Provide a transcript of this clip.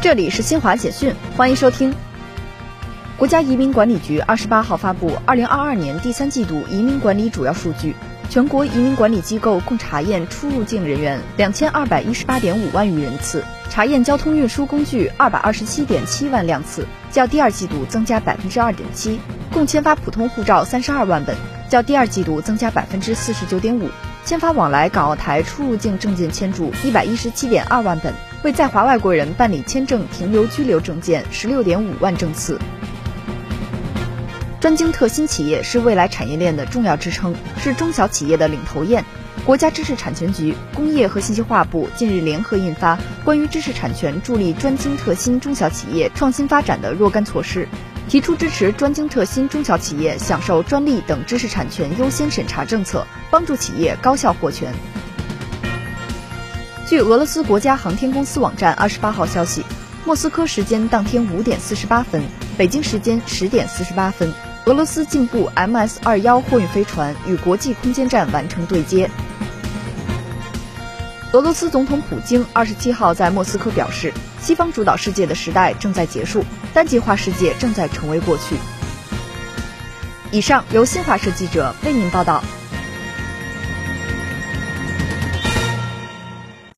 这里是新华简讯，欢迎收听。国家移民管理局二十八号发布二零二二年第三季度移民管理主要数据，全国移民管理机构共查验出入境人员两千二百一十八点五万余人次，查验交通运输工具二百二十七点七万辆次，较第二季度增加百分之二点七，共签发普通护照三十二万本，较第二季度增加百分之四十九点五，签发往来港澳台出入境证件签注一百一十七点二万本。为在华外国人办理签证、停留、居留证件十六点五万证次。专精特新企业是未来产业链的重要支撑，是中小企业的领头雁。国家知识产权局、工业和信息化部近日联合印发《关于知识产权助力专精特新中小企业创新发展的若干措施》，提出支持专精特新中小企业享受专利等知识产权优先审查政策，帮助企业高效获权。据俄罗斯国家航天公司网站二十八号消息，莫斯科时间当天五点四十八分，北京时间十点四十八分，俄罗斯进步 MS 二幺货运飞船与国际空间站完成对接。俄罗斯总统普京二十七号在莫斯科表示，西方主导世界的时代正在结束，单极化世界正在成为过去。以上由新华社记者为您报道。